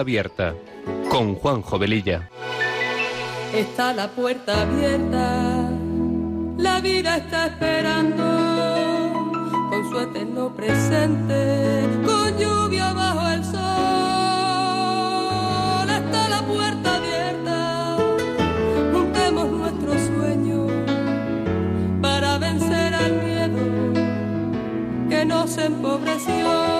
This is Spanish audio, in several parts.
Abierta con Juan Jovelilla. Está la puerta abierta, la vida está esperando con su eterno presente, con lluvia bajo el sol. Está la puerta abierta, juntemos nuestro sueño para vencer al miedo que nos empobreció.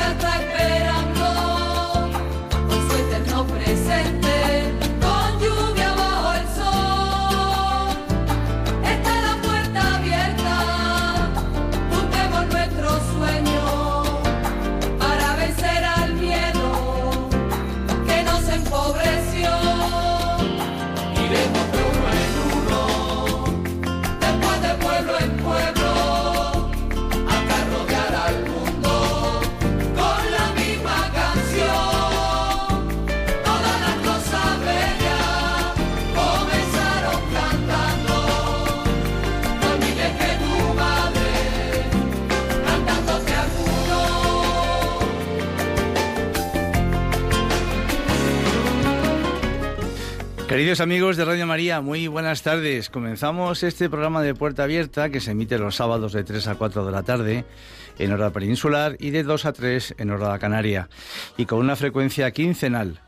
vida está Queridos amigos de Radio María, muy buenas tardes. Comenzamos este programa de Puerta Abierta que se emite los sábados de 3 a 4 de la tarde en hora peninsular y de 2 a 3 en hora canaria y con una frecuencia quincenal.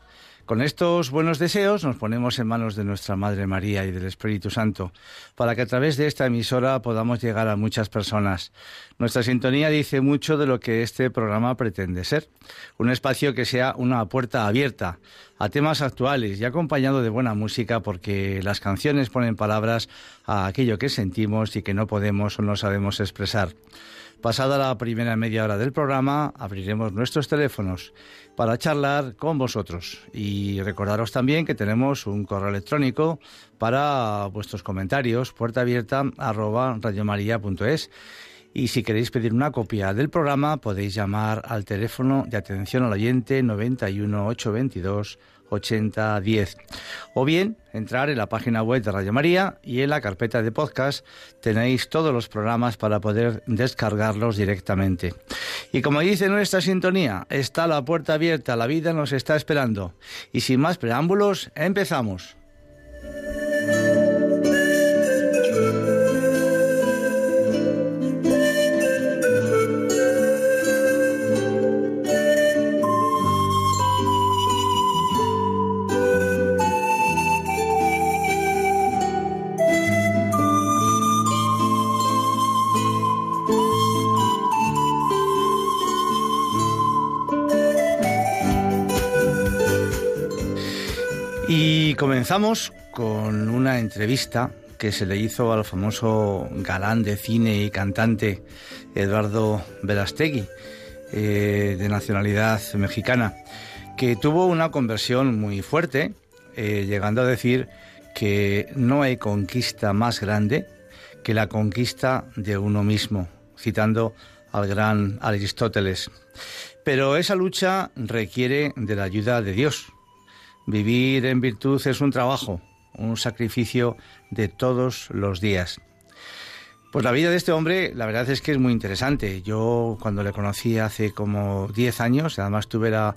Con estos buenos deseos nos ponemos en manos de nuestra Madre María y del Espíritu Santo, para que a través de esta emisora podamos llegar a muchas personas. Nuestra sintonía dice mucho de lo que este programa pretende ser, un espacio que sea una puerta abierta a temas actuales y acompañado de buena música porque las canciones ponen palabras a aquello que sentimos y que no podemos o no sabemos expresar. Pasada la primera media hora del programa, abriremos nuestros teléfonos para charlar con vosotros. Y recordaros también que tenemos un correo electrónico para vuestros comentarios, puerta abierta arroba radiomaria.es. Y si queréis pedir una copia del programa, podéis llamar al teléfono de atención al oyente 91 822 8010. O bien entrar en la página web de Radio María y en la carpeta de podcast tenéis todos los programas para poder descargarlos directamente. Y como dice nuestra sintonía, está la puerta abierta, la vida nos está esperando. Y sin más preámbulos, empezamos. Y comenzamos con una entrevista que se le hizo al famoso galán de cine y cantante Eduardo Verastegui, eh, de nacionalidad mexicana, que tuvo una conversión muy fuerte, eh, llegando a decir que no hay conquista más grande que la conquista de uno mismo, citando al gran Aristóteles. Pero esa lucha requiere de la ayuda de Dios, Vivir en virtud es un trabajo, un sacrificio de todos los días. Pues la vida de este hombre, la verdad es que es muy interesante. Yo cuando le conocí hace como 10 años, además tuve la,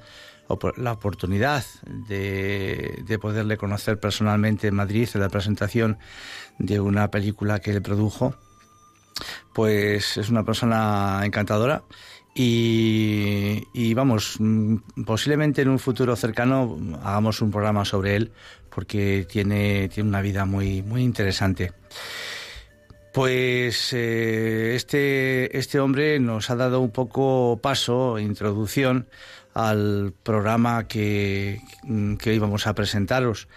oportunidad de, de, poderle conocer personalmente en Madrid en la presentación de una película que él produjo, pues es una persona encantadora y, vamos, mm, posiblemente en un futuro cercano hagamos un programa sobre él porque tiene, tiene una vida muy, muy interesante. Pues eh, este, este hombre nos ha dado un poco paso, introducción al programa que, que hoy vamos a presentaros.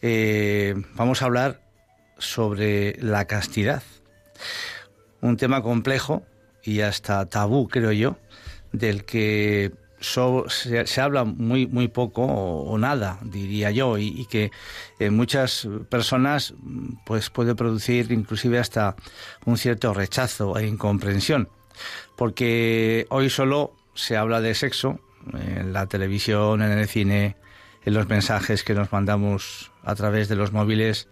Eh, vamos a hablar sobre la castidad, un tema complejo y hasta tabú, creo yo, del que se, habla muy, muy poco o, nada, diría yo, y, que en muchas personas pues puede producir inclusive hasta un cierto rechazo e incomprensión, porque hoy solo se habla de sexo en la televisión, en el cine, en los mensajes que nos mandamos a través de los móviles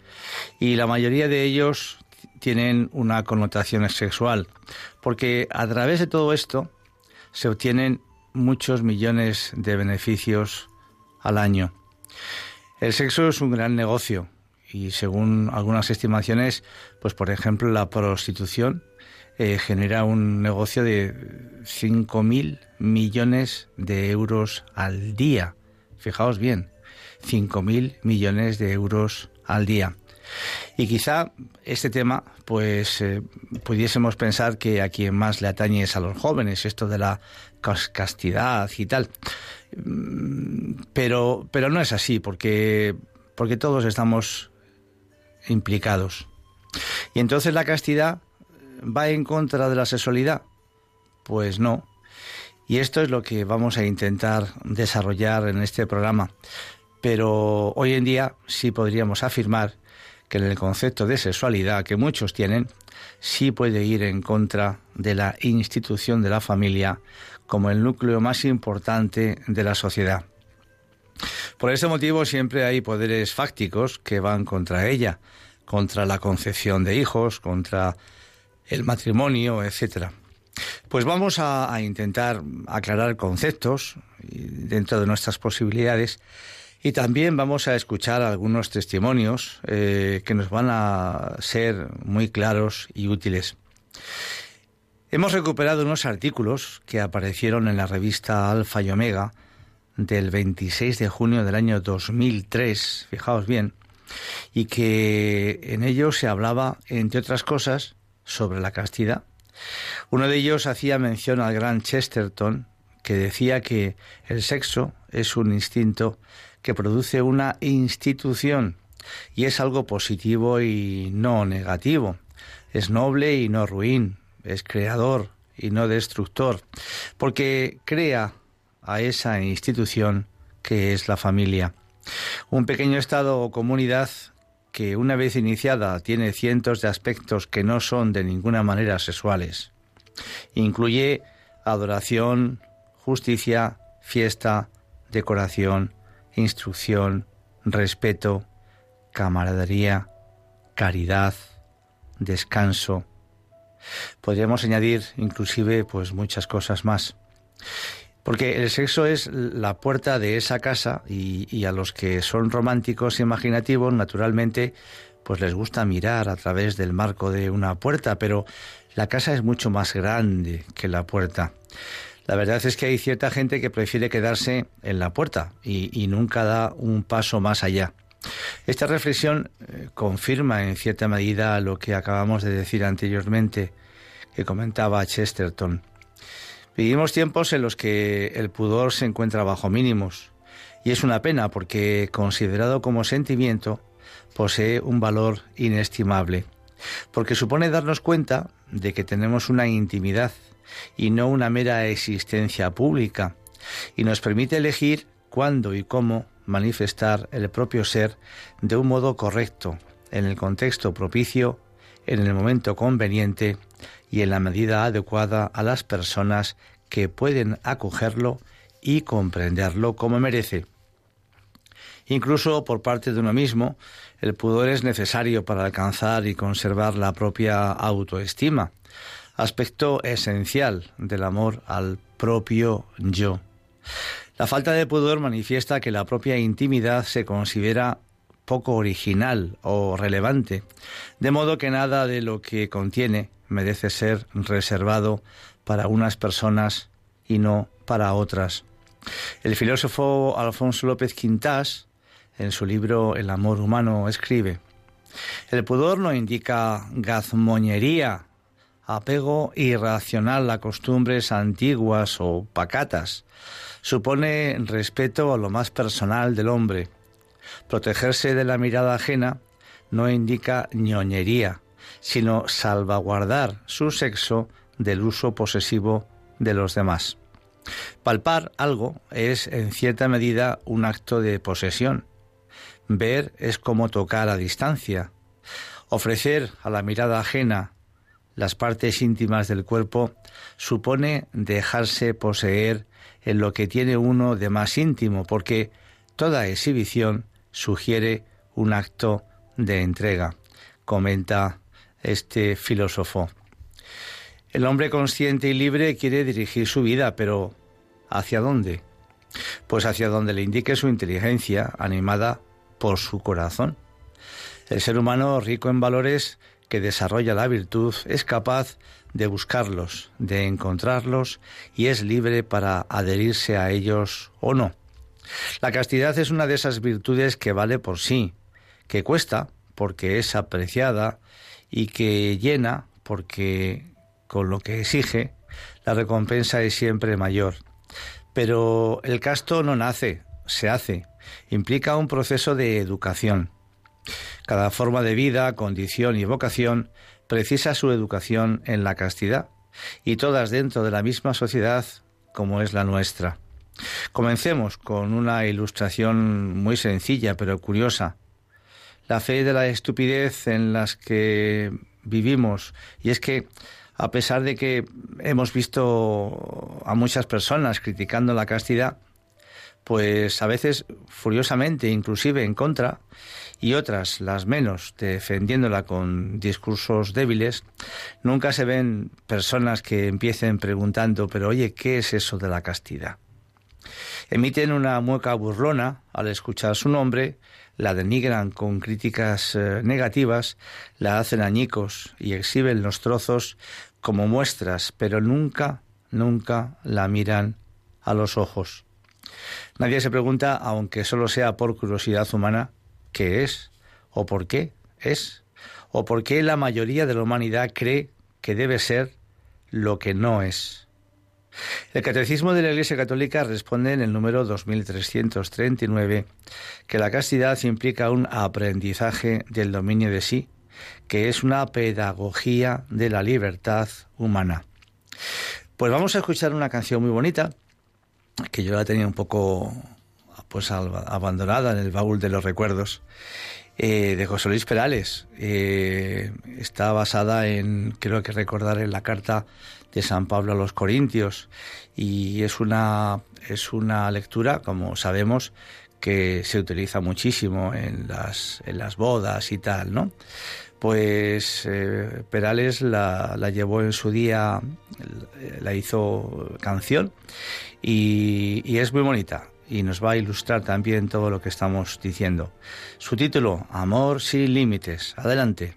y la mayoría de ellos tienen una connotación sexual, porque a través de todo esto se obtienen muchos millones de beneficios al año. El sexo es un gran negocio y según algunas estimaciones, pues por ejemplo la prostitución eh, genera un negocio de 5.000 millones de euros al día. Fijaos bien, 5.000 millones de euros al día. Y quizá este tema, pues eh, pudiésemos pensar que a quien más le atañe es a los jóvenes, esto de la castidad y tal. Mm, pero, pero no es así, porque, porque todos estamos implicados. Y entonces la castidad va en contra de la sexualidad. Pues no. Y esto es lo que vamos a intentar desarrollar en este programa. Pero hoy en día sí podríamos afirmar que en el concepto de sexualidad que muchos tienen, sí puede ir en contra de la institución de la familia como el núcleo más importante de la sociedad. Por ese motivo siempre hay poderes fácticos que van contra ella, contra la concepción de hijos, contra el matrimonio, etc. Pues vamos a, intentar aclarar conceptos dentro de nuestras posibilidades y también vamos a escuchar algunos testimonios eh, que nos van a ser muy claros y útiles. Hemos recuperado unos artículos que aparecieron en la revista Alfa y Omega del 26 de junio del año 2003, fijaos bien, y que en ellos se hablaba, entre otras cosas, sobre la castidad. Uno de ellos hacía mención al gran Chesterton, que decía que el sexo es un instinto que produce una institución y es algo positivo y no negativo. Es noble y no ruin, es creador y no destructor, porque crea a esa institución que es la familia. Un pequeño estado o comunidad que una vez iniciada tiene cientos de aspectos que no son de ninguna manera sexuales. Incluye adoración, justicia, fiesta, decoración, instrucción, respeto, camaradería, caridad, descanso. Podríamos añadir inclusive pues muchas cosas más. Porque el sexo es la puerta de esa casa y, y, a los que son románticos e imaginativos, naturalmente, pues les gusta mirar a través del marco de una puerta, pero la casa es mucho más grande que la puerta. La verdad es que hay cierta gente que prefiere quedarse en la puerta y, nunca da un paso más allá. Esta reflexión eh, confirma en cierta medida lo que acabamos de decir anteriormente, que comentaba Chesterton. Vivimos tiempos en los que el pudor se encuentra bajo mínimos, y es una pena porque, considerado como sentimiento, posee un valor inestimable, porque supone darnos cuenta de que tenemos una intimidad y no una mera existencia pública, y nos permite elegir cuándo y cómo manifestar el propio ser de un modo correcto, en el contexto propicio, en el momento conveniente y en la medida adecuada a las personas que pueden acogerlo y comprenderlo como merece. Incluso por parte de uno mismo, el pudor es necesario para alcanzar y conservar la propia autoestima, aspecto esencial del amor al propio yo. La falta de pudor manifiesta que la propia intimidad se considera poco original o relevante, de modo que nada de lo que contiene merece ser reservado para unas personas y no para otras. El filósofo Alfonso López Quintás, en su libro El amor humano, escribe, El pudor no indica gazmoñería apego irracional a costumbres antiguas o pacatas. Supone respeto a lo más personal del hombre. Protegerse de la mirada ajena no indica ñoñería, sino salvaguardar su sexo del uso posesivo de los demás. Palpar algo es en cierta medida un acto de posesión. Ver es como tocar a distancia. Ofrecer a la mirada ajena las partes íntimas del cuerpo supone dejarse poseer en lo que tiene uno de más íntimo, porque toda exhibición sugiere un acto de entrega, comenta este filósofo. El hombre consciente y libre quiere dirigir su vida, pero ¿hacia dónde? Pues hacia donde le indique su inteligencia, animada por su corazón. El ser humano rico en valores que desarrolla la virtud es capaz de buscarlos, de encontrarlos y es libre para adherirse a ellos o no. La castidad es una de esas virtudes que vale por sí, que cuesta porque es apreciada y que llena porque con lo que exige la recompensa es siempre mayor. Pero el casto no nace, se hace, implica un proceso de educación. Cada forma de vida, condición y vocación precisa su educación en la castidad, y todas dentro de la misma sociedad como es la nuestra. Comencemos con una ilustración muy sencilla pero curiosa. La fe de la estupidez en las que vivimos, y es que a pesar de que hemos visto a muchas personas criticando la castidad, pues a veces furiosamente, inclusive en contra, y otras, las menos, defendiéndola con discursos débiles, nunca se ven personas que empiecen preguntando, pero oye, ¿qué es eso de la castidad? Emiten una mueca burlona al escuchar su nombre, la denigran con críticas eh, negativas, la hacen añicos y exhiben los trozos como muestras, pero nunca, nunca la miran a los ojos. Nadie se pregunta, aunque solo sea por curiosidad humana, qué es o por qué es o por qué la mayoría de la humanidad cree que debe ser lo que no es. El Catecismo de la Iglesia Católica responde en el número 2339 que la castidad implica un aprendizaje del dominio de sí, que es una pedagogía de la libertad humana. Pues vamos a escuchar una canción muy bonita que yo la tenía un poco pues abandonada en el baúl de los recuerdos eh, de José Luis Perales. Eh, está basada en, creo que recordar, en la carta de San Pablo a los Corintios y es una, es una lectura, como sabemos, que se utiliza muchísimo en las, en las bodas y tal, ¿no? Pues eh, Perales la, la, llevó en su día, la hizo canción y, y es muy bonita y nos va a ilustrar también todo lo que estamos diciendo. Su título, Amor sin límites. Adelante.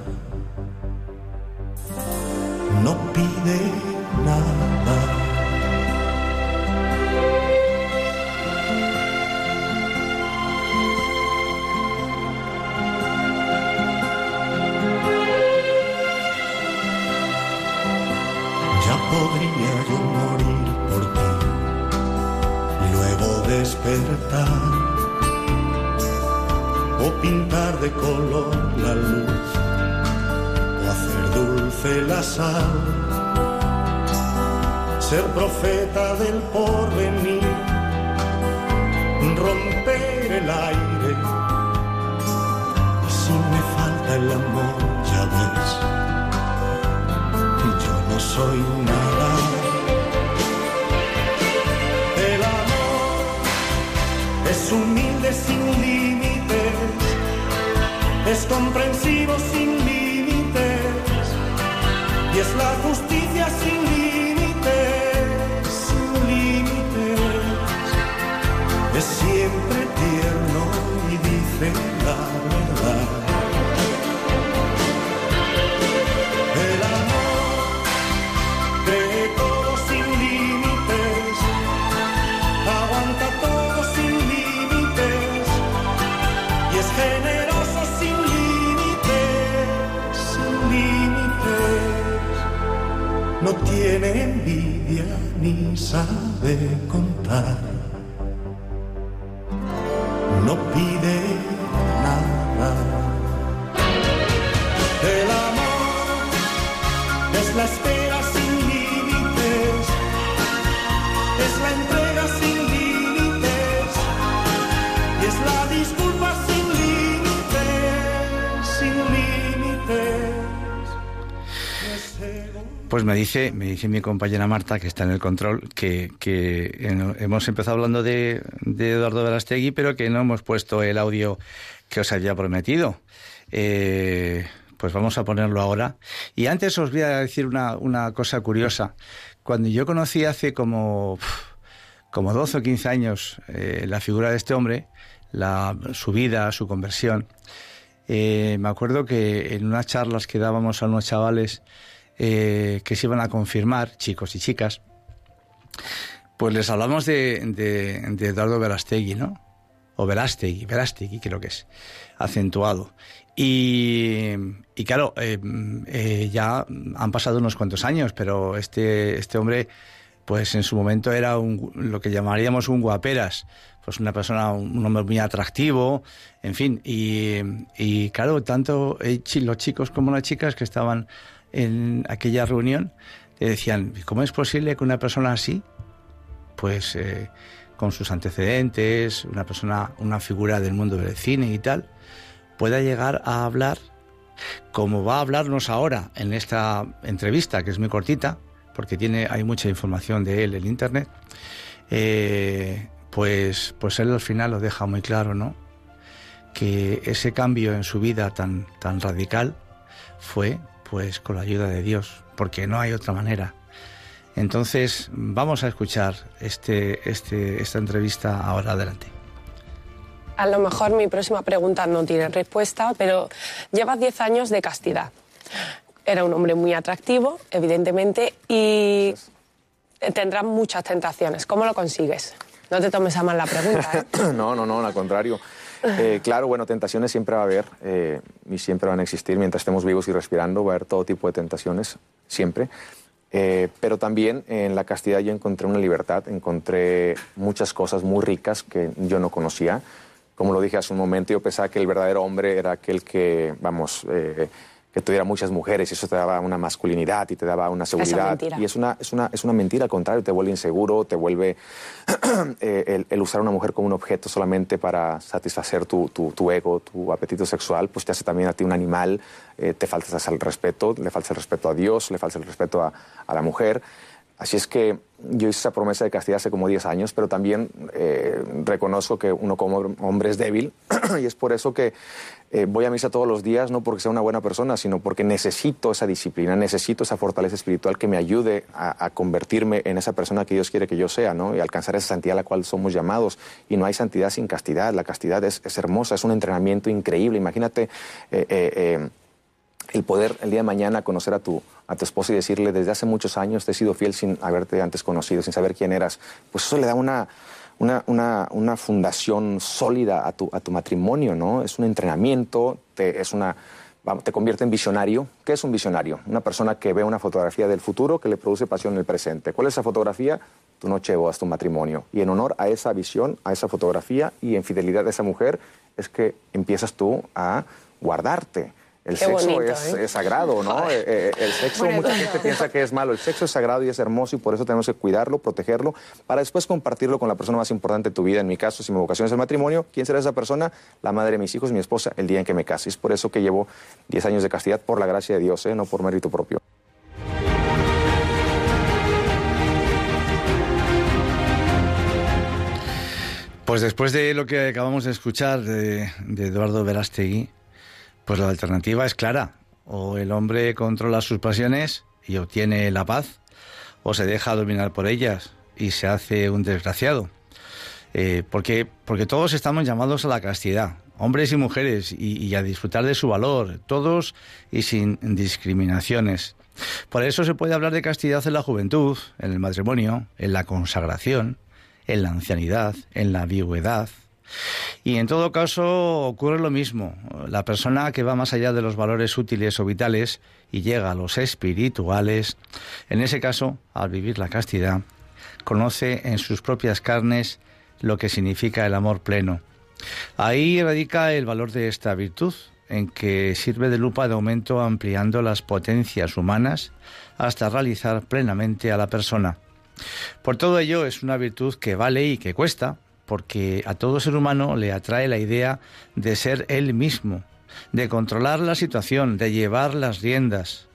ser profeta del porvenir, sabe contar. Pues me dice, me dice mi compañera Marta, que está en el control, que, que hemos empezado hablando de, de Eduardo Verastegui, pero que no hemos puesto el audio que os había prometido. Eh, pues vamos a ponerlo ahora. Y antes os voy a decir una, una cosa curiosa. Cuando yo conocí hace como, como 12 o 15 años eh, la figura de este hombre, la, su vida, su conversión, eh, me acuerdo que en unas charlas que dábamos a unos chavales eh, que se iban a confirmar, chicos y chicas, pues les hablamos de, de, Eduardo Verastegui, ¿no? O Verastegui, Verastegui creo que es, acentuado. Y, y claro, eh, eh, ya han pasado unos cuantos años, pero este, este hombre, pues en su momento era un, lo que llamaríamos un guaperas, pues una persona, un hombre muy atractivo, en fin, y, y claro, tanto los chicos como las chicas que estaban en aquella reunión, le decían, ¿cómo es posible que una persona así, pues eh, con sus antecedentes, una persona, una figura del mundo del cine y tal, pueda llegar a hablar como va a hablarnos ahora en esta entrevista, que es muy cortita, porque tiene, hay mucha información de él en internet, eh, pues, pues él al final lo deja muy claro, ¿no? Que ese cambio en su vida tan, tan radical fue pues con la ayuda de Dios, porque no hay otra manera. Entonces, vamos a escuchar este, este, esta entrevista ahora adelante. A lo mejor mi próxima pregunta no tiene respuesta, pero llevas 10 años de castidad. Era un hombre muy atractivo, evidentemente, y tendrás muchas tentaciones. ¿Cómo lo consigues? No te tomes a mal la pregunta. ¿eh? No, no, no, al contrario. Eh, claro, bueno, tentaciones siempre va a haber eh, y siempre van a existir. Mientras estemos vivos y respirando, va a haber todo tipo de tentaciones, siempre. Eh, pero también en la castidad yo encontré una libertad, encontré muchas cosas muy ricas que yo no conocía. Como lo dije hace un momento, yo pensaba que el verdadero hombre era aquel que, vamos, eh, que tuviera muchas mujeres y eso te daba una masculinidad y te daba una seguridad. mentira. Y es una, es, una, es una mentira, al contrario, te vuelve inseguro, te vuelve eh, el, el usar a una mujer como un objeto solamente para satisfacer tu, tu, tu ego, tu apetito sexual, pues te hace también a ti un animal, eh, te faltas el respeto, le falta el respeto a Dios, le falta el respeto a, a la mujer. Así es que yo hice esa promesa de castidad hace como 10 años, pero también eh, reconozco que uno como hombre es débil y es por eso que eh, voy a misa todos los días, no porque sea una buena persona, sino porque necesito esa disciplina, necesito esa fortaleza espiritual que me ayude a, convertirme en esa persona que Dios quiere que yo sea, ¿no? Y alcanzar esa santidad a la cual somos llamados. Y no hay santidad sin castidad, la castidad es, hermosa, es un entrenamiento increíble. Imagínate... Eh, el poder el día de mañana conocer a tu, a tu esposa y decirle, desde hace muchos años te he sido fiel sin haberte antes conocido, sin saber quién eras, pues eso le da una, una, una, fundación sólida a tu, a tu matrimonio, ¿no? Es un entrenamiento, te, es una, te convierte en visionario. ¿Qué es un visionario? Una persona que ve una fotografía del futuro que le produce pasión en el presente. ¿Cuál es esa fotografía? Tu noche de tu matrimonio. Y en honor a esa visión, a esa fotografía y en fidelidad a esa mujer, es que empiezas tú a guardarte el sexo ¿eh? es, sagrado, ¿no? Eh, eh, el sexo, mucha gente piensa que es malo. El sexo es sagrado y es hermoso y por eso tenemos que cuidarlo, protegerlo, para después compartirlo con la persona más importante de tu vida. En mi caso, si mi vocación es el matrimonio, ¿quién será esa persona? La madre de mis hijos, mi esposa, el día en que me case. Es por eso que llevo 10 años de castidad por la gracia de Dios, no por mérito propio. Pues después de lo que acabamos de escuchar de, de Eduardo Verástegui, pues la alternativa es clara. O el hombre controla sus pasiones y obtiene la paz, o se deja dominar por ellas y se hace un desgraciado. Eh, porque, porque todos estamos llamados a la castidad, hombres y mujeres, y, a disfrutar de su valor, todos y sin discriminaciones. Por eso se puede hablar de castidad en la juventud, en el matrimonio, en la consagración, en la ancianidad, en la viudedad, y en todo caso ocurre lo mismo. La persona que va más allá de los valores útiles o vitales y llega a los espirituales, en ese caso, al vivir la castidad, conoce en sus propias carnes lo que significa el amor pleno. Ahí radica el valor de esta virtud, en que sirve de lupa de aumento ampliando las potencias humanas hasta realizar plenamente a la persona. Por todo ello es una virtud que vale y que cuesta, porque a todo ser humano le atrae la idea de ser él mismo, de controlar la situación, de llevar las riendas.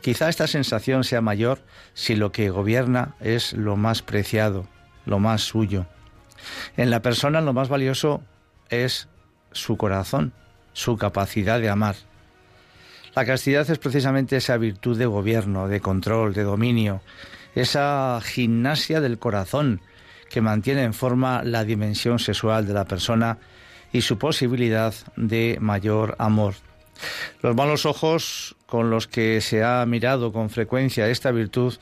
Quizá esta sensación sea mayor si lo que gobierna es lo más preciado, lo más suyo. En la persona lo más valioso es su corazón, su capacidad de amar. La castidad es precisamente esa virtud de gobierno, de control, de dominio, esa gimnasia del corazón que mantiene en forma la dimensión sexual de la persona y su posibilidad de mayor amor. Los malos ojos con los que se ha mirado con frecuencia esta virtud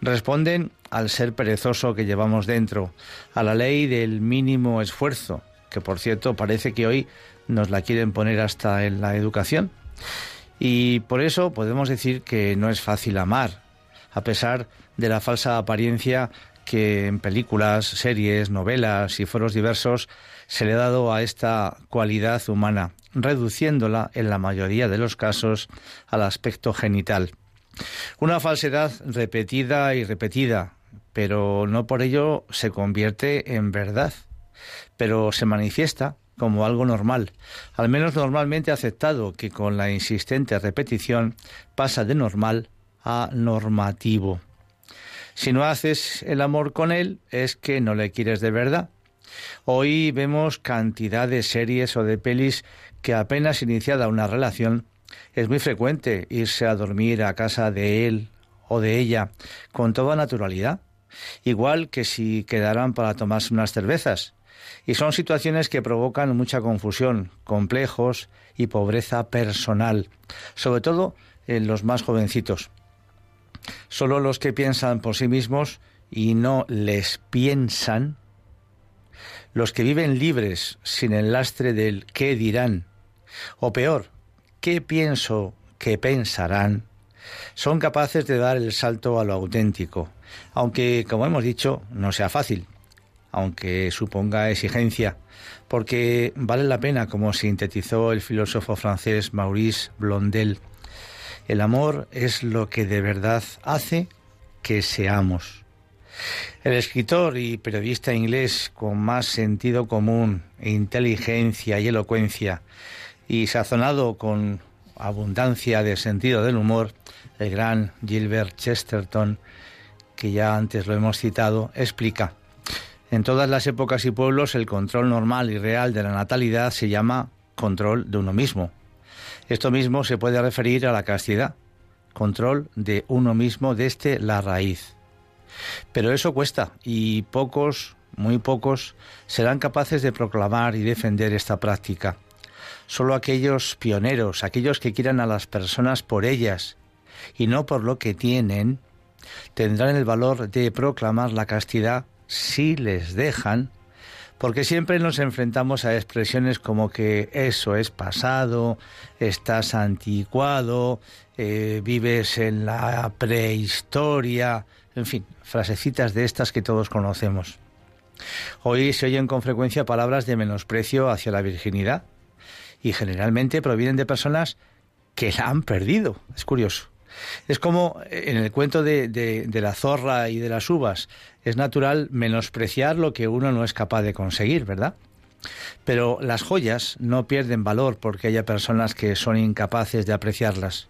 responden al ser perezoso que llevamos dentro, a la ley del mínimo esfuerzo, que por cierto parece que hoy nos la quieren poner hasta en la educación. Y por eso podemos decir que no es fácil amar, a pesar de la falsa apariencia que en películas, series, novelas y foros diversos se le ha dado a esta cualidad humana, reduciéndola en la mayoría de los casos al aspecto genital. Una falsedad repetida y repetida, pero no por ello se convierte en verdad, pero se manifiesta como algo normal, al menos normalmente aceptado, que con la insistente repetición pasa de normal a normativo. Si no haces el amor con él, es que no le quieres de verdad. Hoy vemos cantidad de series o de pelis que apenas iniciada una relación, es muy frecuente irse a dormir a casa de él o de ella con toda naturalidad, igual que si quedaran para tomarse unas cervezas. Y son situaciones que provocan mucha confusión, complejos y pobreza personal, sobre todo en los más jovencitos. Solo los que piensan por sí mismos y no les piensan, los que viven libres sin el lastre del qué dirán, o peor, qué pienso que pensarán, son capaces de dar el salto a lo auténtico, aunque, como hemos dicho, no sea fácil, aunque suponga exigencia, porque vale la pena, como sintetizó el filósofo francés Maurice Blondel, el amor es lo que de verdad hace que seamos. El escritor y periodista inglés con más sentido común, inteligencia y elocuencia, y sazonado con abundancia de sentido del humor, el gran Gilbert Chesterton, que ya antes lo hemos citado, explica. En todas las épocas y pueblos el control normal y real de la natalidad se llama control de uno mismo. Esto mismo se puede referir a la castidad, control de uno mismo desde la raíz. Pero eso cuesta y pocos, muy pocos, serán capaces de proclamar y defender esta práctica. Solo aquellos pioneros, aquellos que quieran a las personas por ellas y no por lo que tienen, tendrán el valor de proclamar la castidad si les dejan, porque siempre nos enfrentamos a expresiones como que eso es pasado, estás anticuado, eh, vives en la prehistoria, en fin, frasecitas de estas que todos conocemos. Hoy se oyen con frecuencia palabras de menosprecio hacia la virginidad y generalmente provienen de personas que la han perdido. Es curioso. Es como en el cuento de, la zorra y de las uvas. Es natural menospreciar lo que uno no es capaz de conseguir, ¿verdad? Pero las joyas no pierden valor porque haya personas que son incapaces de apreciarlas.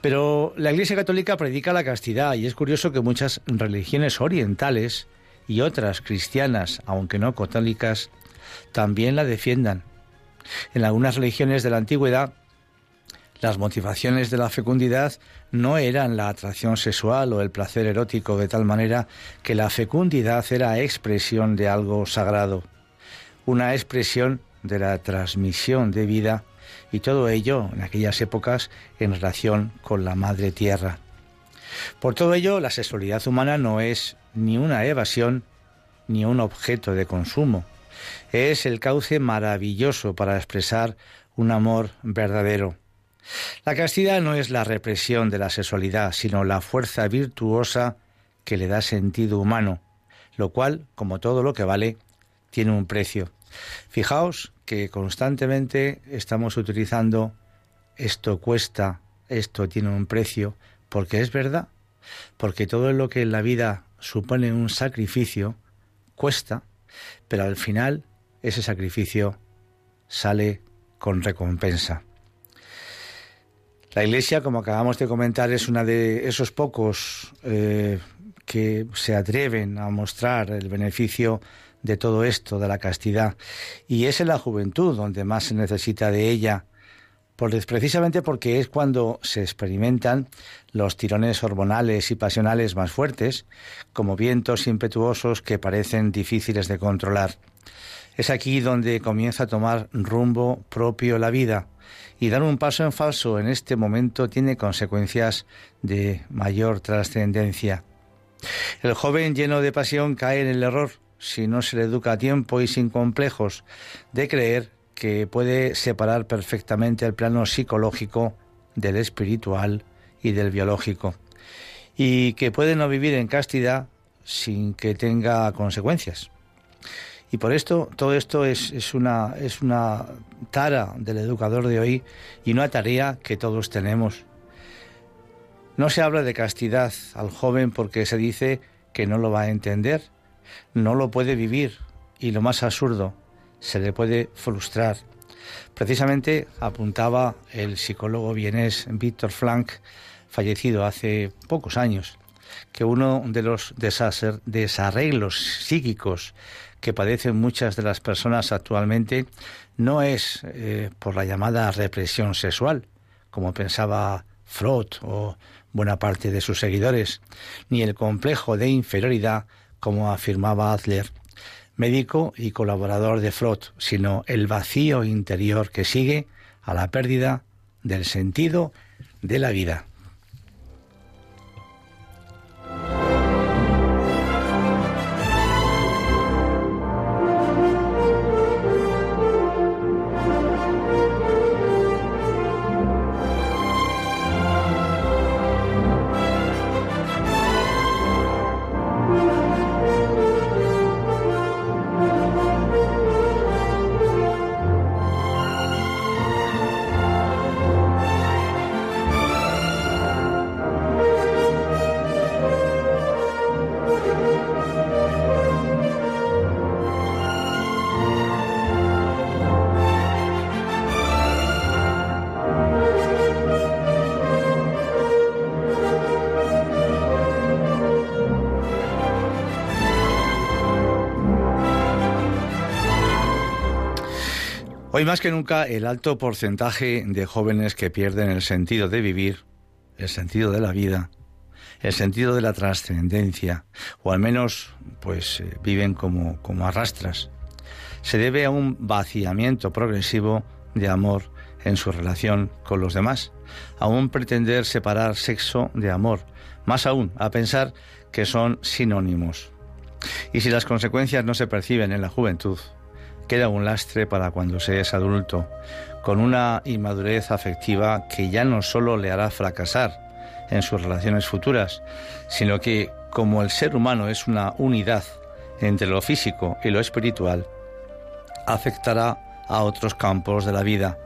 Pero la Iglesia Católica predica la castidad y es curioso que muchas religiones orientales y otras cristianas, aunque no católicas, también la defiendan. En algunas religiones de la antigüedad, las motivaciones de la fecundidad no eran la atracción sexual o el placer erótico, de tal manera que la fecundidad era expresión de algo sagrado, una expresión de la transmisión de vida y todo ello en aquellas épocas en relación con la madre tierra. Por todo ello, la sexualidad humana no es ni una evasión ni un objeto de consumo. Es el cauce maravilloso para expresar un amor verdadero. La castidad no es la represión de la sexualidad, sino la fuerza virtuosa que le da sentido humano, lo cual, como todo lo que vale, tiene un precio. Fijaos que constantemente estamos utilizando esto cuesta, esto tiene un precio, porque es verdad, porque todo lo que en la vida supone un sacrificio cuesta, pero al final ese sacrificio sale con recompensa. La Iglesia, como acabamos de comentar, es una de esos pocos eh, que se atreven a mostrar el beneficio de todo esto, de la castidad. Y es en la juventud donde más se necesita de ella, precisamente porque es cuando se experimentan los tirones hormonales y pasionales más fuertes, como vientos impetuosos que parecen difíciles de controlar. Es aquí donde comienza a tomar rumbo propio la vida, y dar un paso en falso en este momento tiene consecuencias de mayor trascendencia. El joven lleno de pasión cae en el error si no se le educa a tiempo y sin complejos, de creer que puede separar perfectamente el plano psicológico del espiritual y del biológico, y que puede no vivir en castidad sin que tenga consecuencias. Y por esto, todo esto es, es, una, es una tara del educador de hoy y una tarea que todos tenemos. No se habla de castidad al joven porque se dice que no lo va a entender, no lo puede vivir y lo más absurdo, se le puede frustrar. Precisamente apuntaba el psicólogo vienés Víctor Frank, fallecido hace pocos años, que uno de los desarreglos psíquicos que padecen muchas de las personas actualmente no es eh, por la llamada represión sexual, como pensaba Freud o buena parte de sus seguidores, ni el complejo de inferioridad como afirmaba Adler, médico y colaborador de Freud, sino el vacío interior que sigue a la pérdida del sentido de la vida. Hoy más que nunca el alto porcentaje de jóvenes que pierden el sentido de vivir, el sentido de la vida, el sentido de la trascendencia, o al menos pues eh, viven como, como arrastras, se debe a un vaciamiento progresivo de amor en su relación con los demás, a un pretender separar sexo de amor, más aún a pensar que son sinónimos. Y si las consecuencias no se perciben en la juventud, queda un lastre para cuando se es adulto, con una inmadurez afectiva que ya no solo le hará fracasar en sus relaciones futuras, sino que como el ser humano es una unidad entre lo físico y lo espiritual, afectará a otros campos de la vida,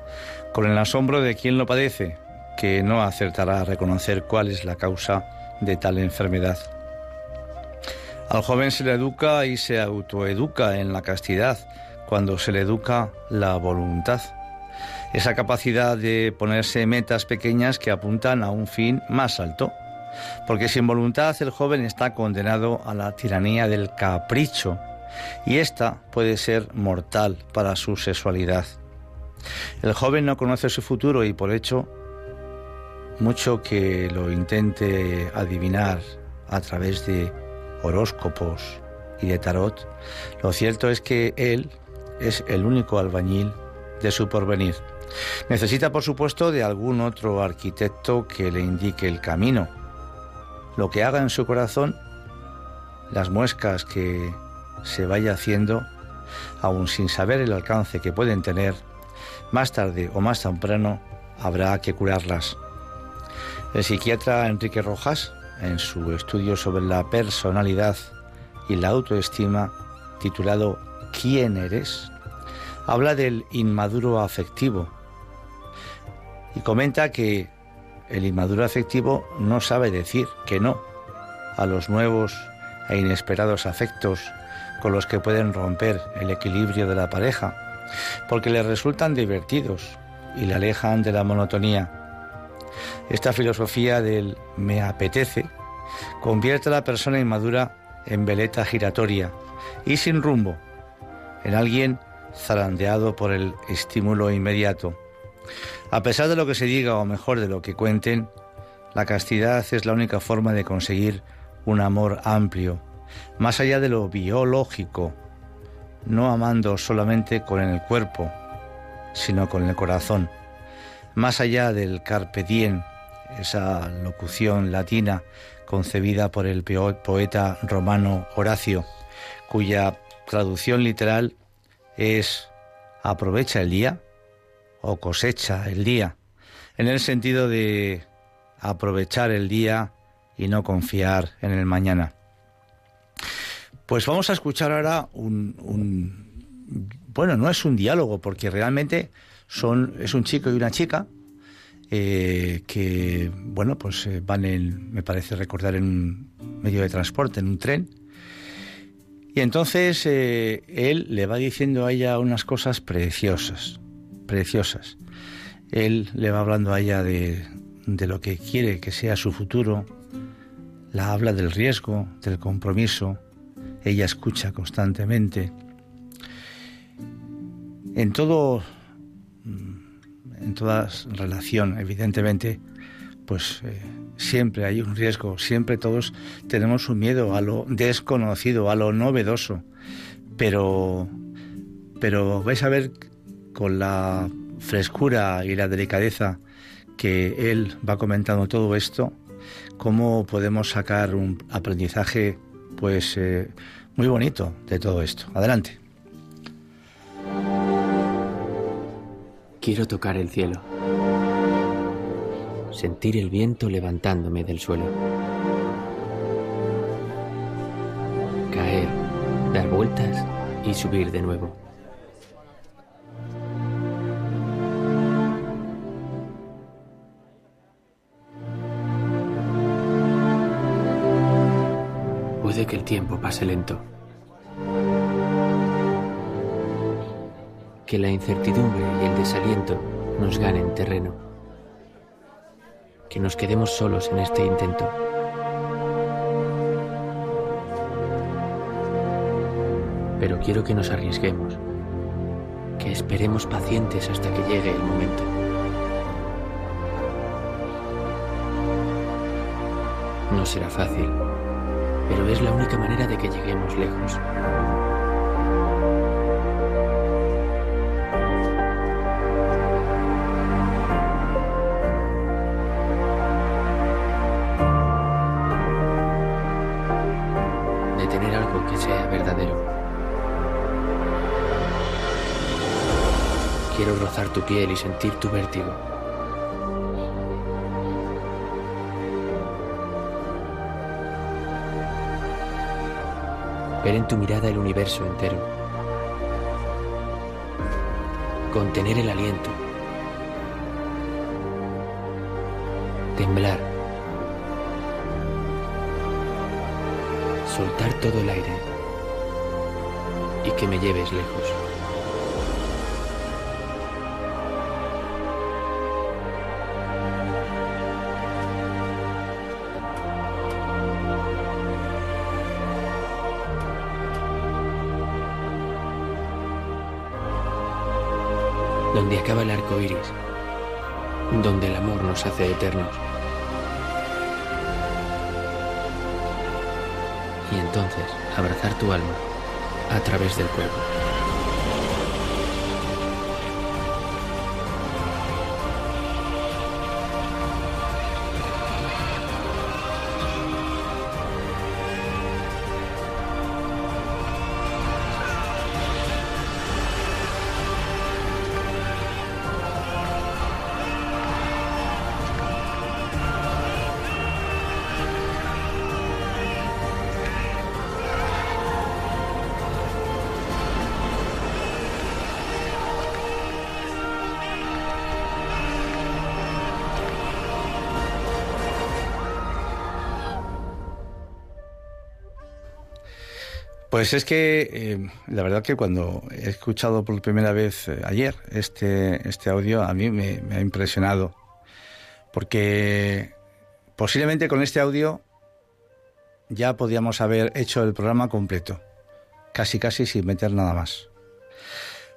con el asombro de quien lo padece, que no acertará a reconocer cuál es la causa de tal enfermedad. Al joven se le educa y se autoeduca en la castidad, cuando se le educa la voluntad. Esa capacidad de ponerse metas pequeñas que apuntan a un fin más alto. Porque sin voluntad el joven está condenado a la tiranía del capricho y esta puede ser mortal para su sexualidad. El joven no conoce su futuro y por hecho, mucho que lo intente adivinar a través de horóscopos y de tarot, lo cierto es que él es el único albañil de su porvenir. Necesita, por supuesto, de algún otro arquitecto que le indique el camino. Lo que haga en su corazón, las muescas que se vaya haciendo, aun sin saber el alcance que pueden tener, más tarde o más temprano habrá que curarlas. El psiquiatra Enrique Rojas, en su estudio sobre la personalidad y la autoestima, titulado ¿Quién eres?, habla del inmaduro afectivo y comenta que el inmaduro afectivo no sabe decir que no a los nuevos e inesperados afectos con los que pueden romper el equilibrio de la pareja, porque le resultan divertidos y le alejan de la monotonía. Esta filosofía del me apetece convierte a la persona inmadura en veleta giratoria y sin rumbo, en alguien zarandeado por el estímulo inmediato. A pesar de lo que se diga o mejor de lo que cuenten, la castidad es la única forma de conseguir un amor amplio, más allá de lo biológico, no amando solamente con el cuerpo, sino con el corazón, más allá del carpe diem, esa locución latina concebida por el poeta romano Horacio, cuya traducción literal es aprovecha el día o cosecha el día, en el sentido de aprovechar el día y no confiar en el mañana. Pues vamos a escuchar ahora un, bueno, no es un diálogo, porque realmente son, es un chico y una chica eh, que, bueno, pues eh, van en, me parece recordar, en un medio de transporte, en un tren. Y entonces eh, él le va diciendo a ella unas cosas preciosas, preciosas. Él le va hablando a ella de, de lo que quiere que sea su futuro, la habla del riesgo, del compromiso, ella escucha constantemente. En todo, mm, en toda relación, evidentemente, pues eh, siempre hay un riesgo, siempre todos tenemos un miedo a lo desconocido, a lo novedoso, pero, pero vais a ver con la frescura y la delicadeza que él va comentando todo esto, cómo podemos sacar un aprendizaje pues eh, muy bonito de todo esto. Adelante. Quiero tocar el cielo, sentir el viento levantándome del suelo, caer, dar vueltas y subir de nuevo. que el tiempo pase lento. Que la incertidumbre y el desaliento nos ganen terreno. Que nos quedemos solos en este intento. Pero quiero que nos arriesguemos. Que esperemos pacientes hasta que llegue el momento. No será fácil, pero es la única manera de que lleguemos lejos. Quiero rozar tu piel y sentir tu vértigo. Ver en tu mirada el universo entero. Contener el aliento. Temblar. Soltar todo el aire. Y que me lleves lejos. Donde acaba el arco iris, donde el amor nos hace eternos. Y entonces abrazar tu alma a través del cuerpo. Pues es que eh, la verdad que cuando he escuchado por primera vez eh, ayer este, este audio, a mí me, me ha impresionado. Porque posiblemente con este audio ya podíamos haber hecho el programa completo. Casi, casi sin meter nada más.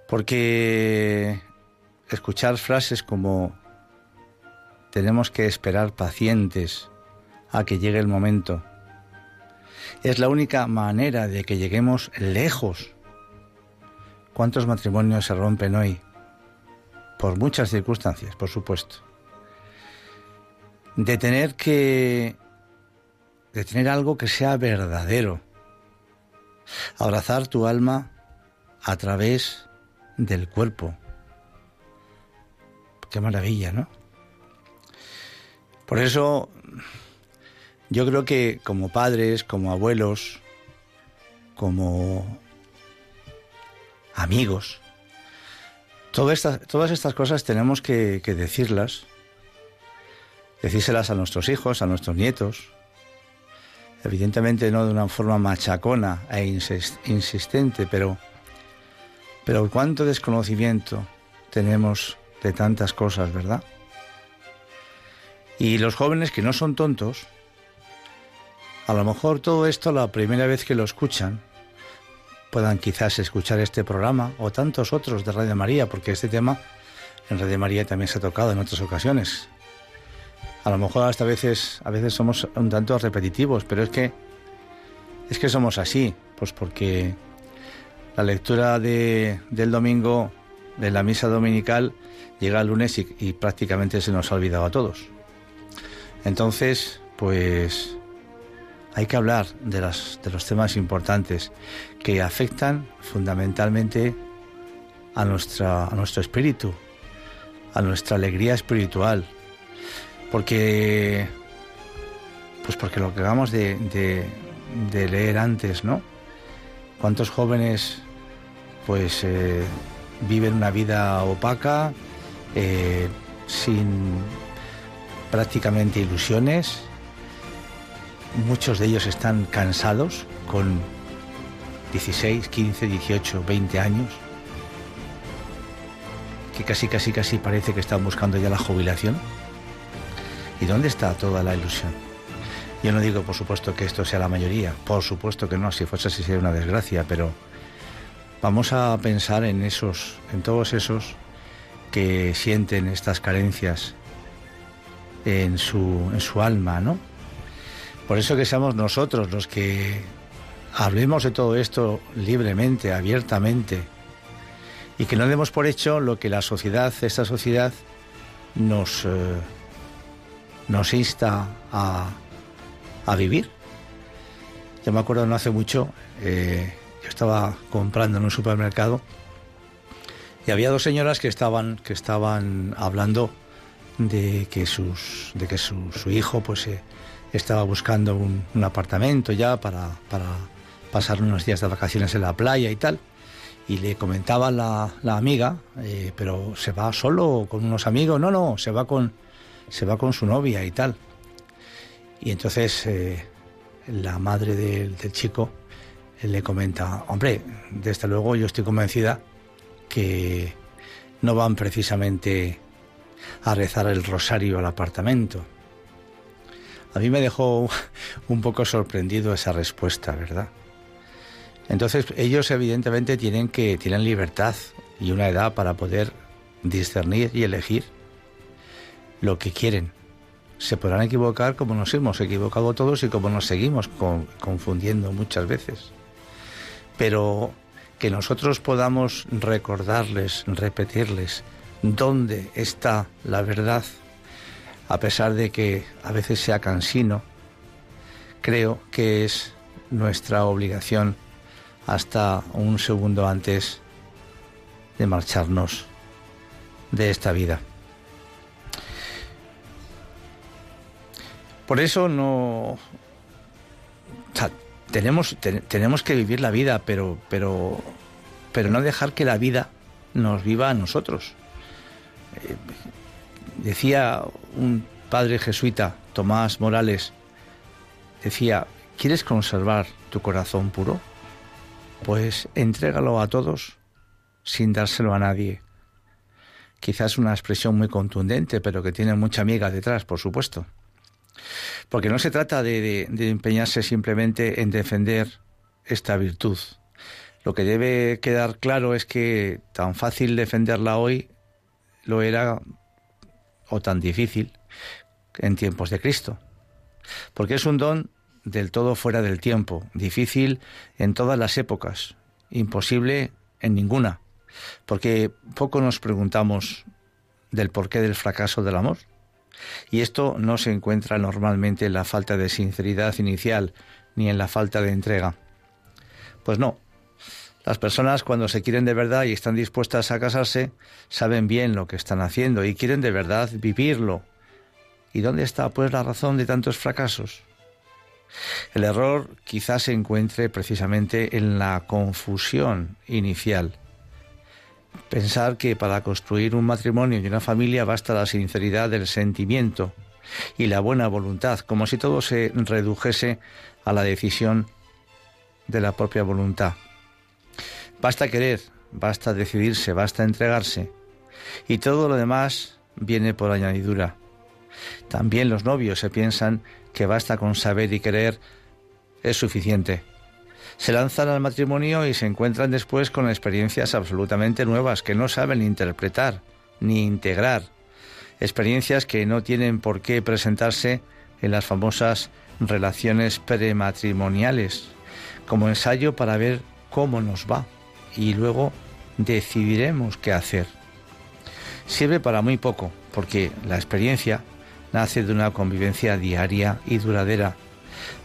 Porque escuchar frases como tenemos que esperar pacientes a que llegue el momento es la única manera de que lleguemos lejos. ¿Cuántos matrimonios se rompen hoy? Por muchas circunstancias, por supuesto. De tener que... de tener algo que sea verdadero. Abrazar tu alma a través del cuerpo. Qué maravilla, ¿no? Por eso yo creo que como padres, como abuelos, como amigos, todas estas, todas estas cosas tenemos que, que decirlas, decírselas a nuestros hijos, a nuestros nietos, evidentemente no de una forma machacona e insistente, pero, pero cuánto desconocimiento tenemos de tantas cosas, ¿verdad? Y los jóvenes que no son tontos, a lo mejor todo esto la primera vez que lo escuchan, puedan quizás escuchar este programa o tantos otros de Radio María, porque este tema en Radio María también se ha tocado en otras ocasiones. A lo mejor hasta a veces, a veces somos un tanto repetitivos, pero es que es que somos así, pues porque la lectura de, del domingo de la misa dominical llega el lunes y, y prácticamente se nos ha olvidado a todos. Entonces, pues hay que hablar de, los temas importantes que afectan fundamentalmente a, nuestro espíritu, a nuestra alegría espiritual, porque, pues porque lo que acabamos de leer antes, ¿no? ¿Cuántos jóvenes pues eh, viven una vida opaca, eh, sin prácticamente ilusiones? Muchos de ellos están cansados con 16, 15, 18, 20 años, que casi, casi, casi parece que están buscando ya la jubilación. ¿Y dónde está toda la ilusión? Yo no digo, por supuesto, que esto sea la mayoría, por supuesto que no, si fuese así sería una desgracia, pero, Vamos a pensar en esos, en todos esos que sienten estas carencias en su, en su alma, ¿no? Por eso que seamos nosotros los que hablemos de todo esto libremente, abiertamente, y que no demos por hecho lo que la sociedad, esta sociedad, nos, eh, nos insta a, a, vivir. Yo me acuerdo no hace mucho, eh, yo estaba comprando en un supermercado y había dos señoras que estaban, que estaban hablando de que, sus, de que su, hijo pues, eh, estaba buscando un, apartamento ya para, para, pasar unos días de vacaciones en la playa y tal. Y le comentaba la, la amiga, eh, pero ¿se va solo con unos amigos? No, no, se va con, se va con su novia y tal. Y entonces eh, la madre del, del chico le comenta, hombre, desde luego yo estoy convencida que no van precisamente a rezar el rosario al apartamento. A mí me dejó un poco sorprendido esa respuesta, ¿verdad? Entonces ellos evidentemente tienen que tienen libertad y una edad para poder discernir y elegir lo que quieren. Se podrán equivocar como nos hemos equivocado todos y como nos seguimos con, confundiendo muchas veces. Pero que nosotros podamos recordarles, repetirles dónde está la verdad, a pesar de que a veces sea cansino, creo que es nuestra obligación hasta un segundo antes de marcharnos de esta vida. Por eso no... Tenemos, te, tenemos que vivir la vida, pero, pero, pero no dejar que la vida nos viva a nosotros. Eh, decía un padre jesuita, Tomás Morales, decía, ¿quieres conservar tu corazón puro? Pues entrégalo a todos sin dárselo a nadie. Quizás una expresión muy contundente, pero que tiene mucha amiga detrás, por supuesto. Porque no se trata de, empeñarse simplemente en defender esta virtud. Lo que debe quedar claro es que tan fácil defenderla hoy lo era, o tan difícil, en tiempos de Cristo. Porque es un don del todo fuera del tiempo, difícil en todas las épocas, imposible en ninguna, porque poco nos preguntamos del porqué del fracaso del amor. Y esto no se encuentra normalmente en la falta de sinceridad inicial ni en la falta de entrega. Pues no. Las personas cuando se quieren de verdad y están dispuestas a casarse, saben bien lo que están haciendo y quieren de verdad vivirlo. ¿Y dónde está pues la razón de tantos fracasos? El error quizás se encuentre precisamente en la confusión inicial. Pensar que para construir un matrimonio y una familia basta la sinceridad del sentimiento y la buena voluntad, como si todo se redujese a la decisión de la propia voluntad. Basta querer, basta decidirse, basta entregarse, y todo lo demás viene por añadidura. También los novios se piensan que basta con saber y querer es suficiente. Se lanzan al matrimonio y se encuentran después con experiencias absolutamente nuevas que no saben interpretar ni integrar. Experiencias que no tienen por qué presentarse en las famosas relaciones prematrimoniales, como ensayo para ver cómo nos va y luego decidiremos qué hacer. Sirve para muy poco, porque la experiencia nace de una convivencia diaria y duradera,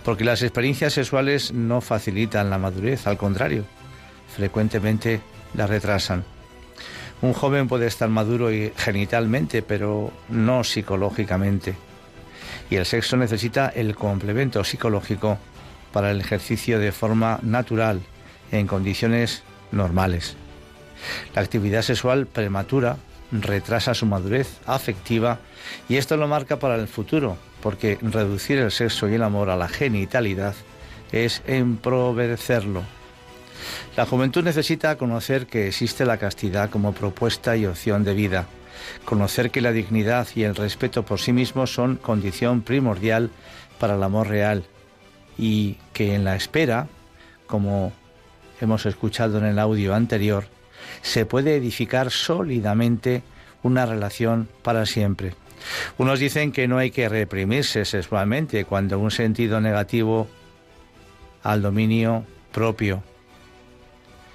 porque las experiencias sexuales no facilitan la madurez, al contrario, frecuentemente la retrasan. Un joven puede estar maduro genitalmente, pero no psicológicamente. Y el sexo necesita el complemento psicológico para el ejercicio de forma natural, en condiciones normales. La actividad sexual prematura retrasa su madurez afectiva y esto lo marca para el futuro, porque reducir el sexo y el amor a la genitalidad es emprovecerlo. La juventud necesita conocer que existe la castidad como propuesta y opción de vida, conocer que la dignidad y el respeto por sí mismo son condición primordial para el amor real y que en la espera, como hemos escuchado en el audio anterior, se puede edificar sólidamente una relación para siempre. Unos dicen que no hay que reprimirse sexualmente cuando un sentido negativo al dominio propio.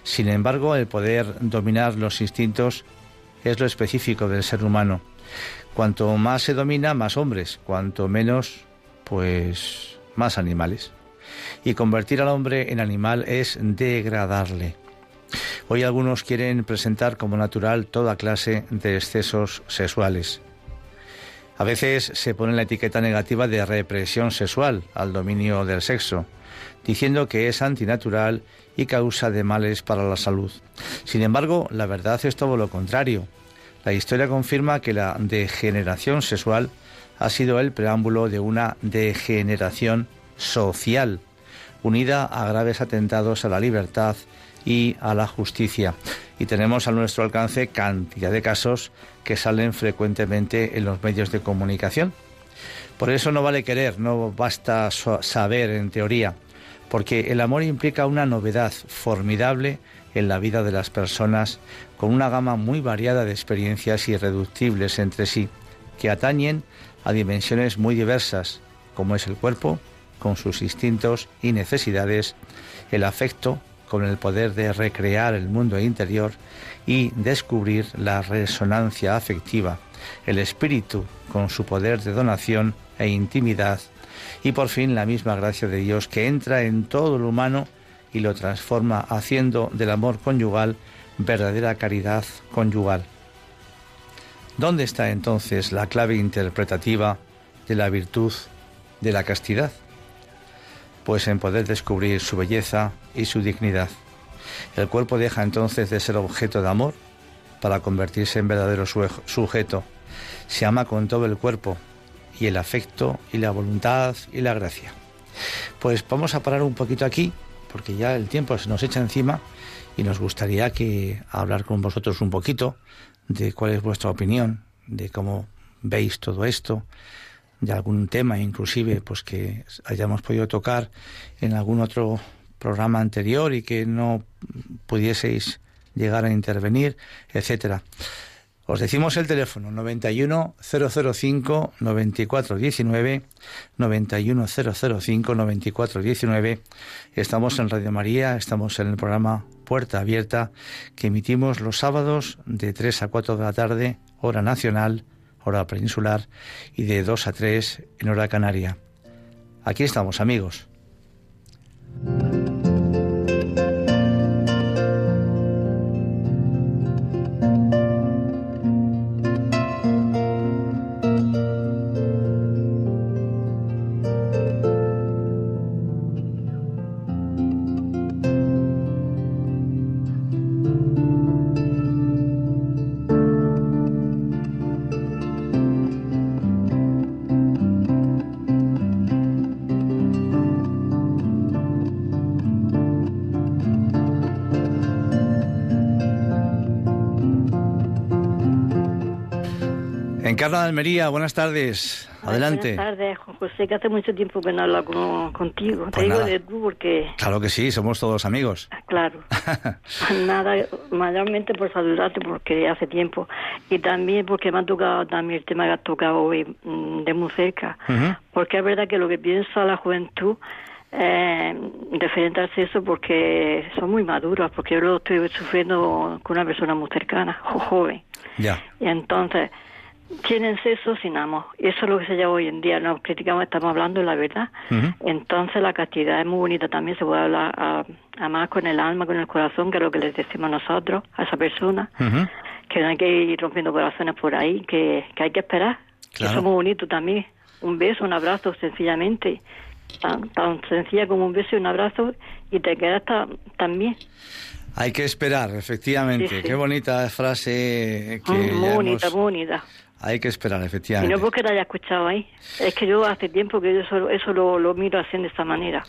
Sin embargo, el poder dominar los instintos es lo específico del ser humano. Cuanto más se domina, más hombres, cuanto menos, pues más animales. Y convertir al hombre en animal es degradarle. Hoy algunos quieren presentar como natural toda clase de excesos sexuales. A veces se pone la etiqueta negativa de represión sexual al dominio del sexo, diciendo que es antinatural y causa de males para la salud. Sin embargo, la verdad es todo lo contrario. La historia confirma que la degeneración sexual ha sido el preámbulo de una degeneración social, unida a graves atentados a la libertad y a la justicia. Y tenemos a nuestro alcance cantidad de casos que salen frecuentemente en los medios de comunicación. Por eso no vale querer, no basta saber en teoría, porque el amor implica una novedad formidable en la vida de las personas con una gama muy variada de experiencias irreductibles entre sí, que atañen a dimensiones muy diversas, como es el cuerpo, con sus instintos y necesidades, el afecto, con el poder de recrear el mundo interior y descubrir la resonancia afectiva, el espíritu con su poder de donación e intimidad, y por fin la misma gracia de Dios que entra en todo lo humano y lo transforma haciendo del amor conyugal verdadera caridad conyugal. ¿Dónde está entonces la clave interpretativa de la virtud de la castidad? Pues en poder descubrir su belleza y su dignidad. El cuerpo deja entonces de ser objeto de amor para convertirse en verdadero sujeto. Se ama con todo el cuerpo y el afecto y la voluntad y la gracia. Pues vamos a parar un poquito aquí porque ya el tiempo se nos echa encima y nos gustaría que hablar con vosotros un poquito de cuál es vuestra opinión, de cómo veis todo esto, de algún tema inclusive pues que hayamos podido tocar en algún otro programa anterior y que no pudieseis llegar a intervenir, etcétera. Os decimos el teléfono 91 005 9419 91 005 9419. Estamos en Radio María, estamos en el programa Puerta Abierta que emitimos los sábados de 3 a 4 de la tarde, hora nacional, hora peninsular, y de 2 a 3 en hora canaria. Aquí estamos, amigos. Carla de Almería, buenas tardes. Adelante. Buenas tardes, José, que hace mucho tiempo que no hablo contigo. Te pues digo de tú porque... Claro que sí, somos todos amigos. Ah, claro. nada, mayormente por saludarte porque hace tiempo. Y también porque me ha tocado también el tema que has tocado hoy mm, de muy cerca. Porque es verdad que lo que piensa la juventud eh, referente al sexo porque son muy maduros, porque yo lo estoy sufriendo con una persona muy cercana, joven. Ya. Y entonces tienen sexo sin amor. Y eso es lo que se llama hoy en día. No criticamos, estamos hablando de la verdad. Entonces la castidad es muy bonita también. Se puede hablar a, más con el alma, con el corazón, que es lo que les decimos nosotros a esa persona. Que no hay que ir rompiendo corazones por ahí, que, hay que esperar. Eso es muy bonito también. Un beso, un abrazo, sencillamente. Tan, tan sencilla como un beso y un abrazo y te quedas también. Hay que esperar, efectivamente. Qué bonita frase que muy bonita, muy bonita. Hay que esperar, efectivamente. Y no porque te haya escuchado ahí. Es que yo hace tiempo que yo eso, eso lo, miro haciendo de esta manera.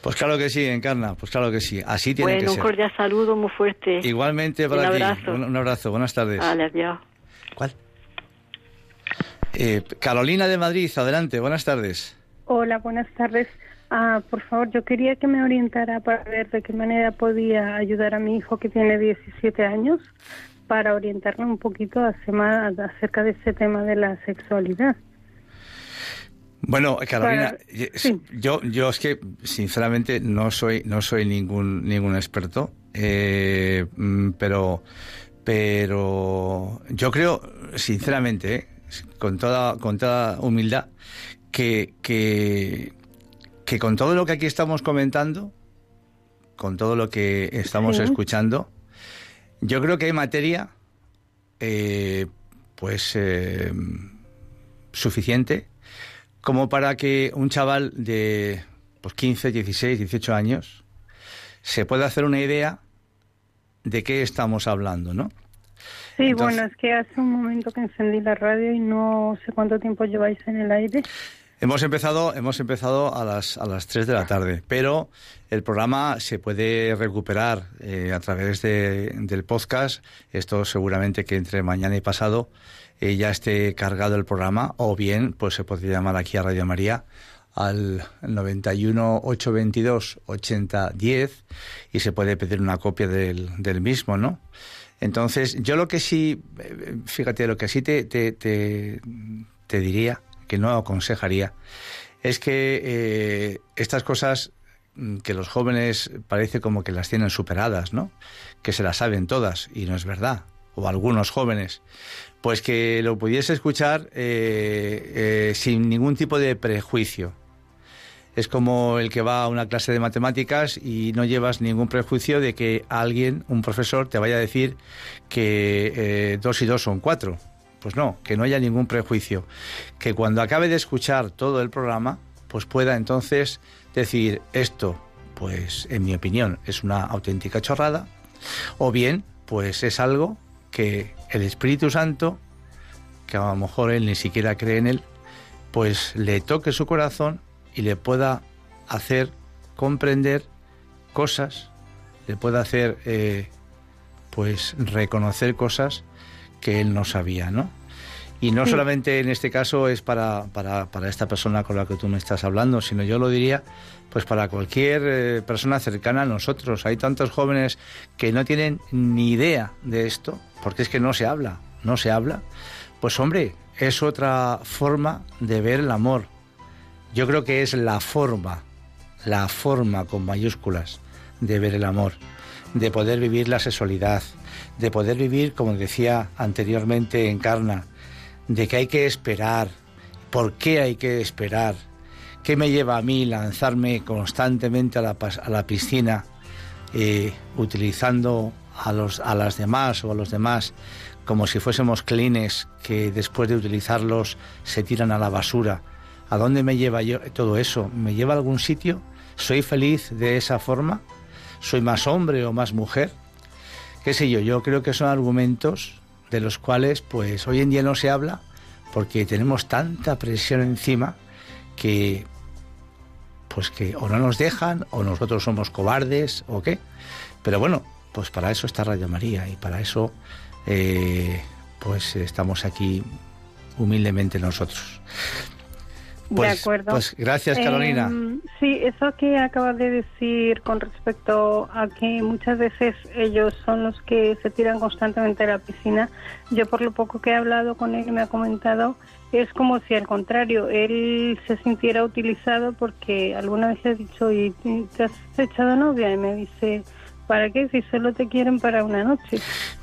Pues claro que sí, Encarna, pues claro que sí. Así tiene que ser. un cordial saludo muy fuerte. Igualmente para un Abrazo. Un, abrazo. Buenas tardes. Vale, adiós. ¿Cuál? Eh, Carolina de Madrid, adelante. Buenas tardes. Hola, buenas tardes. Ah, por favor, yo quería que me orientara para ver de qué manera podía ayudar a mi hijo que tiene 17 años para orientarme un poquito acerca de ese tema de la sexualidad. Bueno, Carolina, yo, yo es que sinceramente no soy, no soy ningún, ningún experto, eh, mm, pero, pero yo creo, sinceramente, eh, con toda, con toda humildad, que, que, que con todo lo que aquí estamos comentando, con todo lo que estamos escuchando, yo creo que hay materia, eh, pues, suficiente como para que un chaval de pues, 15, 16, 18 años se pueda hacer una idea de qué estamos hablando, ¿no? Sí, bueno, es que hace un momento que encendí la radio y no sé cuánto tiempo lleváis en el aire. Hemos empezado, hemos empezado a las, a las 3 de la tarde, pero el programa se puede recuperar eh, a través de, del podcast. Esto seguramente que entre mañana y pasado eh, ya esté cargado el programa o bien pues se puede llamar aquí a Radio María al 91 822 8010 y se puede pedir una copia del, del mismo, ¿no? Entonces, yo lo que sí, eh, fíjate, lo que sí te, te, te, diría, que no aconsejaría, es que eh, estas cosas mm, que los jóvenes parece como que las tienen superadas, ¿no? Que se las saben todas, y no es verdad, o algunos jóvenes pues que lo pudiese escuchar eh, eh, sin ningún tipo de prejuicio. Es como el que va a una clase de matemáticas y no llevas ningún prejuicio de que alguien, un profesor, te vaya a decir que dos y dos son cuatro. Pues no, que no haya ningún prejuicio. Que cuando acabe de escuchar todo el programa, pues pueda entonces decir esto, pues en mi opinión es una auténtica chorrada, o bien, pues es algo que el Espíritu Santo, que a lo mejor él ni siquiera cree en él, pues le toque su corazón y le pueda hacer comprender cosas, le pueda hacer eh, pues reconocer cosas que él no sabía, ¿no? Y no solamente en este caso es para, para, para, esta persona con la que tú me estás hablando, sino yo lo diría pues para cualquier eh, persona cercana a nosotros. Hay tantos jóvenes que no tienen ni idea de esto, porque es que no se habla, no se habla. Pues hombre, es otra forma de ver el amor. Yo creo que es la forma, la forma con mayúsculas de ver el amor, de poder vivir la sexualidad, de poder vivir, como decía anteriormente Encarna, de que hay que esperar, por qué hay que esperar, qué me lleva a mí lanzarme constantemente a la, a la piscina eh, utilizando a, los, a las demás o a los demás como si fuésemos clines que después de utilizarlos se tiran a la basura. ¿A dónde me lleva yo todo eso? ¿Me lleva a algún sitio? ¿Soy feliz de esa forma? ¿Soy más hombre o más mujer? ¿Qué sé yo? Yo creo que son argumentos de los cuales pues hoy en día no se habla porque tenemos tanta presión encima que pues que o no nos dejan o nosotros somos cobardes o qué. Pero bueno, pues para eso está Radio María y para eso eh, pues estamos aquí humildemente nosotros. Pues, de acuerdo. Pues gracias, Carolina. Em, sí, eso que acabas de decir con respecto a que muchas veces ellos son los que se tiran constantemente a la piscina, yo por lo poco que he hablado con él me ha comentado, es como si al contrario, él se sintiera utilizado porque alguna vez le he dicho, ¿y te has echado novia? Y me dice, ¿para qué? Si solo te quieren para una noche.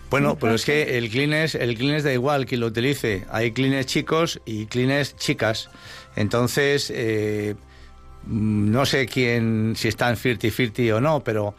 Bueno, pero es que el Kleenex, el Kleenex da igual quien lo utilice. Hay Kleenex chicos y Kleenex chicas. Entonces, eh, no sé quién, si están 50-50 o no, pero,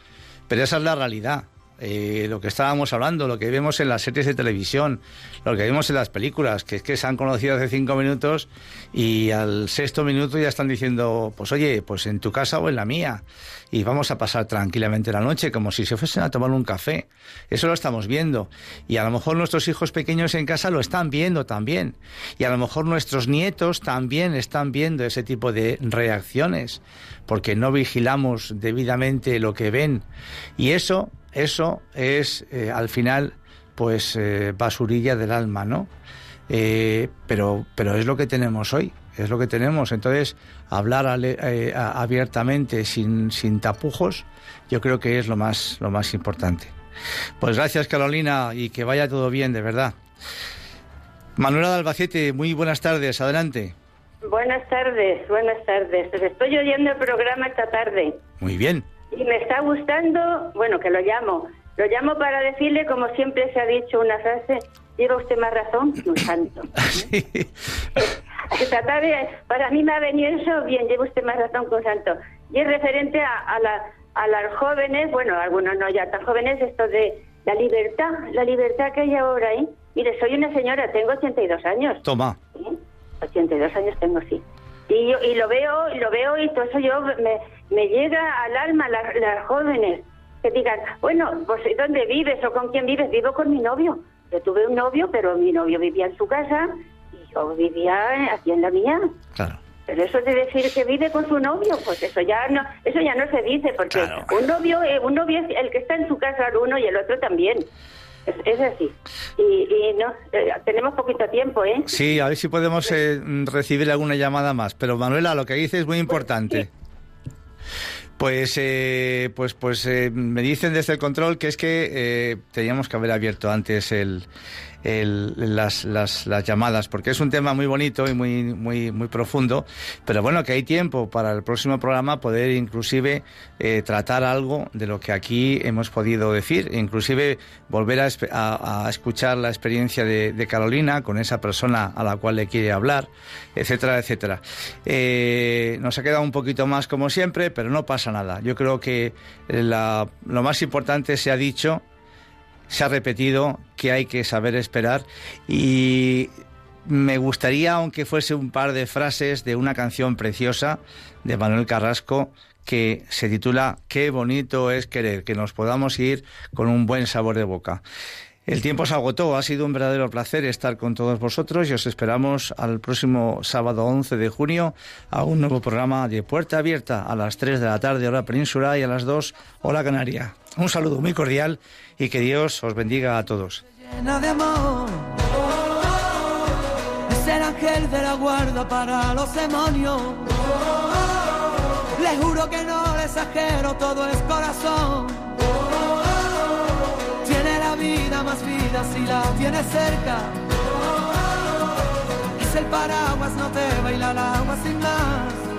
pero esa es la realidad. Eh, lo que estábamos hablando, lo que vemos en las series de televisión, lo que vemos en las películas, que es que se han conocido hace cinco minutos y al sexto minuto ya están diciendo, pues oye, pues en tu casa o en la mía, y vamos a pasar tranquilamente la noche como si se fuesen a tomar un café. Eso lo estamos viendo. Y a lo mejor nuestros hijos pequeños en casa lo están viendo también. Y a lo mejor nuestros nietos también están viendo ese tipo de reacciones, porque no vigilamos debidamente lo que ven. Y eso eso es eh, al final pues eh, basurilla del alma, ¿no? Eh, pero, pero es lo que tenemos hoy, es lo que tenemos. Entonces, hablar eh, abiertamente, sin, sin tapujos, yo creo que es lo más, lo más importante. Pues gracias, Carolina, y que vaya todo bien, de verdad. Manuela de Albacete, muy buenas tardes, adelante. Buenas tardes, buenas tardes. Estoy oyendo el programa esta tarde. Muy bien. Y me está gustando, bueno, que lo llamo. Lo llamo para decirle, como siempre se ha dicho una frase, lleva usted más razón que un santo. Esta tarde, para mí me ha venido eso, bien, lleva usted más razón que un santo. Y es referente a, la, a las jóvenes, bueno, algunos no ya tan jóvenes, esto de la libertad, la libertad que hay ahora, ¿eh? Mire, soy una señora, tengo 82 años. Toma. 82 años tengo, sí. Y, yo, y lo veo, y lo veo, y todo eso yo me, me llega al alma, las, las jóvenes, que digan, bueno, pues ¿dónde vives o con quién vives? Vivo con mi novio. Yo tuve un novio, pero mi novio vivía en su casa y yo vivía aquí en la mía. Claro. Pero eso de decir que vive con su novio, pues eso ya no, eso ya no se dice, porque un novio, eh, un novio es el que está en su casa uno y el otro también. Es, así. Y, no, eh, tenemos poquito tiempo, ¿eh? Sí, a ver si podemos eh, recibir alguna llamada más. Pero Manuela, lo que dice es muy importante. Pues, eh, pues, pues eh, me dicen desde el control que es que eh, teníamos que haber abierto antes el, las, las, las, llamadas, porque es un tema muy bonito y muy, muy, profundo, pero bueno, que hay tiempo para el próximo programa poder inclusive eh, tratar algo de lo que aquí hemos podido decir, inclusive volver a, a, escuchar la experiencia de, de, Carolina con esa persona a la cual le quiere hablar, etcétera, etcétera. Eh, nos ha quedado un poquito más como siempre, pero no pasa nada. Yo creo que la, lo más importante se ha dicho se ha repetido que hay que saber esperar y me gustaría, aunque fuese un par de frases de una canción preciosa de Manuel Carrasco que se titula Qué bonito es querer, que nos podamos ir con un buen sabor de boca. El tiempo se agotó, ha sido un verdadero placer estar con todos vosotros y os esperamos al próximo sábado 11 de junio a un nuevo programa de Puerta Abierta a las 3 de la tarde hora península y a las 2 hora canaria. Un saludo muy cordial y que Dios os bendiga a todos. Llena de amor, es el ángel de la guarda para los demonios. Le juro que no le exagero, todo es corazón vida más vida si la tienes cerca. Es el paraguas, no te baila el agua sin más.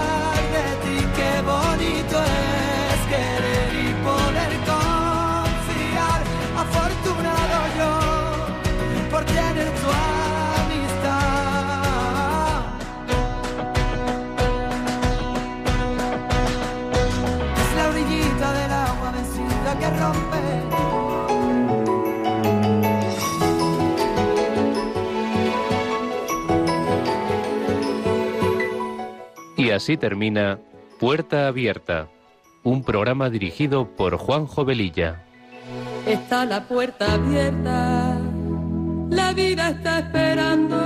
por tener tu amistad. Es la orillita del agua vencida que rompe Y así termina Puerta Abierta, un programa dirigido por Juan Jovelilla. Está la puerta abierta, la vida está esperando,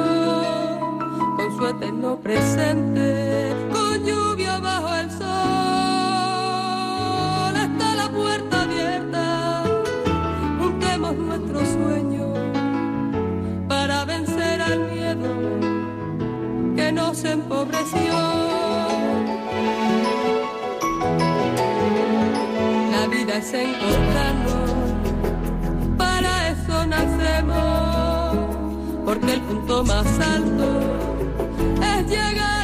con su eterno presente, con lluvia bajo el sol. Está la puerta abierta, juntemos nuestro sueño para vencer al miedo que nos empobreció. es encontrarnos, para eso nacemos, porque el punto más alto es llegar.